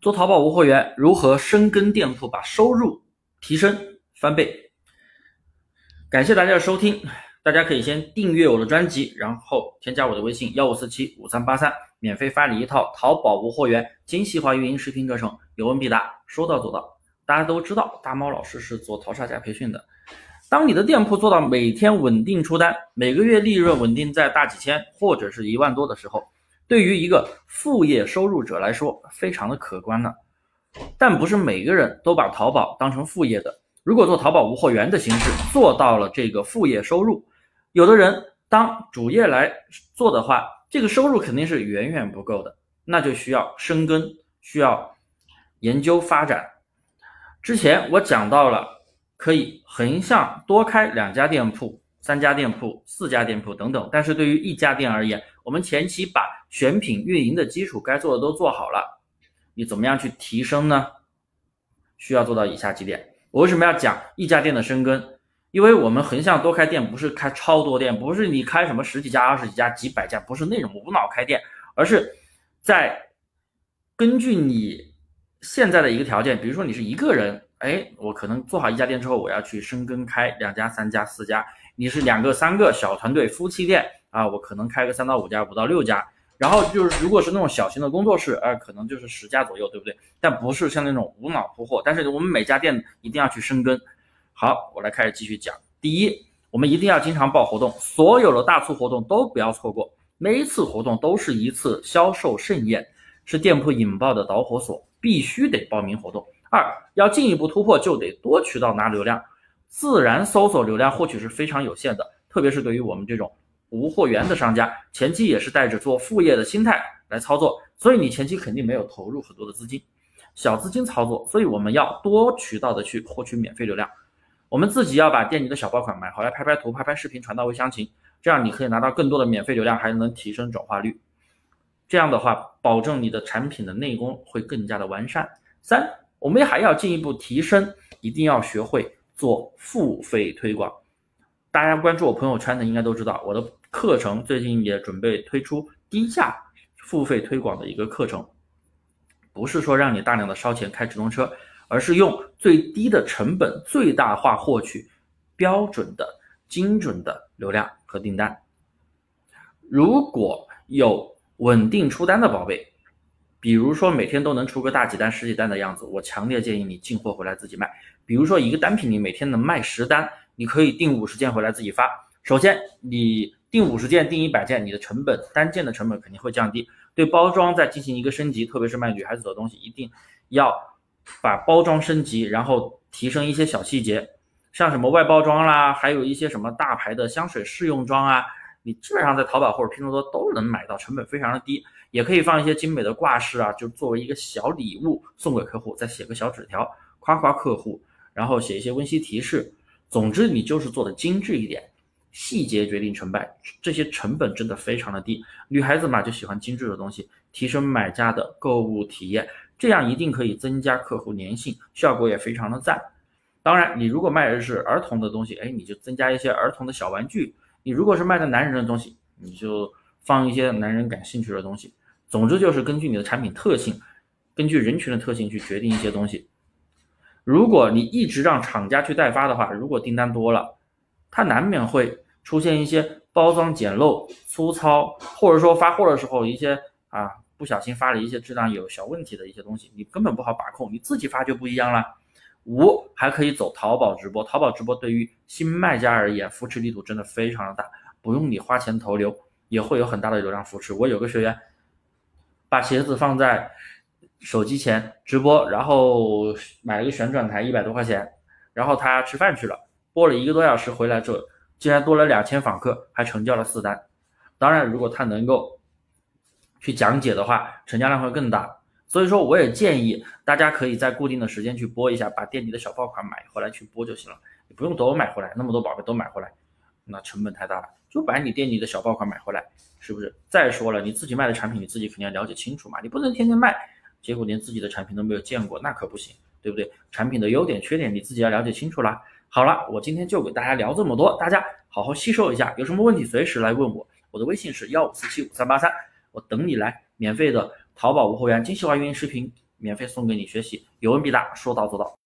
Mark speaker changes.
Speaker 1: 做淘宝无货源，如何深耕店铺，把收入提升翻倍？感谢大家的收听，大家可以先订阅我的专辑，然后添加我的微信幺五四七五三八三，免费发你一套淘宝无货源精细化运营视频课程，有问必答，说到做到。大家都知道，大猫老师是做淘沙家培训的。当你的店铺做到每天稳定出单，每个月利润稳定在大几千或者是一万多的时候。对于一个副业收入者来说，非常的可观了。但不是每个人都把淘宝当成副业的。如果做淘宝无货源的形式做到了这个副业收入，有的人当主业来做的话，这个收入肯定是远远不够的，那就需要深耕，需要研究发展。之前我讲到了，可以横向多开两家店铺。三家店铺、四家店铺等等，但是对于一家店而言，我们前期把选品、运营的基础该做的都做好了，你怎么样去提升呢？需要做到以下几点。我为什么要讲一家店的深耕？因为我们横向多开店，不是开超多店，不是你开什么十几家、二十几家、几百家，不是那种无脑开店，而是在根据你现在的一个条件，比如说你是一个人，哎，我可能做好一家店之后，我要去深耕开两家、三家、四家。你是两个、三个小团队夫妻店啊，我可能开个三到五家、五到六家，然后就是如果是那种小型的工作室，呃，可能就是十家左右，对不对？但不是像那种无脑铺货，但是我们每家店一定要去深耕。好，我来开始继续讲。第一，我们一定要经常报活动，所有的大促活动都不要错过，每一次活动都是一次销售盛宴，是店铺引爆的导火索，必须得报名活动。二，要进一步突破，就得多渠道拿流量。自然搜索流量获取是非常有限的，特别是对于我们这种无货源的商家，前期也是带着做副业的心态来操作，所以你前期肯定没有投入很多的资金，小资金操作，所以我们要多渠道的去获取免费流量。我们自己要把店里的小爆款买回来，拍拍图、拍拍视频，传到微详情，这样你可以拿到更多的免费流量，还能提升转化率。这样的话，保证你的产品的内功会更加的完善。三，我们还要进一步提升，一定要学会。做付费推广，大家关注我朋友圈的应该都知道，我的课程最近也准备推出低价付费推广的一个课程，不是说让你大量的烧钱开直通车，而是用最低的成本最大化获取标准的精准的流量和订单。如果有稳定出单的宝贝，比如说每天都能出个大几单、十几单的样子，我强烈建议你进货回来自己卖。比如说一个单品你每天能卖十单，你可以订五十件回来自己发。首先你订五十件、订一百件，你的成本单件的成本肯定会降低。对包装再进行一个升级，特别是卖女孩子的东西，一定要把包装升级，然后提升一些小细节，像什么外包装啦，还有一些什么大牌的香水试用装啊，你基本上在淘宝或者拼多多都能买到，成本非常的低。也可以放一些精美的挂饰啊，就作为一个小礼物送给客户，再写个小纸条夸夸客户。然后写一些温馨提示，总之你就是做的精致一点，细节决定成败，这些成本真的非常的低。女孩子嘛就喜欢精致的东西，提升买家的购物体验，这样一定可以增加客户粘性，效果也非常的赞。当然，你如果卖的是儿童的东西，哎，你就增加一些儿童的小玩具；你如果是卖的男人的东西，你就放一些男人感兴趣的东西。总之就是根据你的产品特性，根据人群的特性去决定一些东西。如果你一直让厂家去代发的话，如果订单多了，它难免会出现一些包装简陋、粗糙，或者说发货的时候一些啊不小心发了一些质量有小问题的一些东西，你根本不好把控。你自己发就不一样了。五还可以走淘宝直播，淘宝直播对于新卖家而言，扶持力度真的非常的大，不用你花钱投流，也会有很大的流量扶持。我有个学员把鞋子放在。手机前直播，然后买了个旋转台，一百多块钱。然后他吃饭去了，播了一个多小时，回来之后竟然多了两千访客，还成交了四单。当然，如果他能够去讲解的话，成交量会更大。所以说，我也建议大家可以在固定的时间去播一下，把店里的小爆款买回来去播就行了，你不用都买回来，那么多宝贝都买回来，那成本太大了。就把你店里的小爆款买回来，是不是？再说了，你自己卖的产品，你自己肯定要了解清楚嘛，你不能天天卖。结果连自己的产品都没有见过，那可不行，对不对？产品的优点、缺点你自己要了解清楚啦。好了，我今天就给大家聊这么多，大家好好吸收一下。有什么问题随时来问我，我的微信是幺五四七五三八三，我等你来免费的淘宝无货源精细化运营视频免费送给你学习，有问必答，说到做到。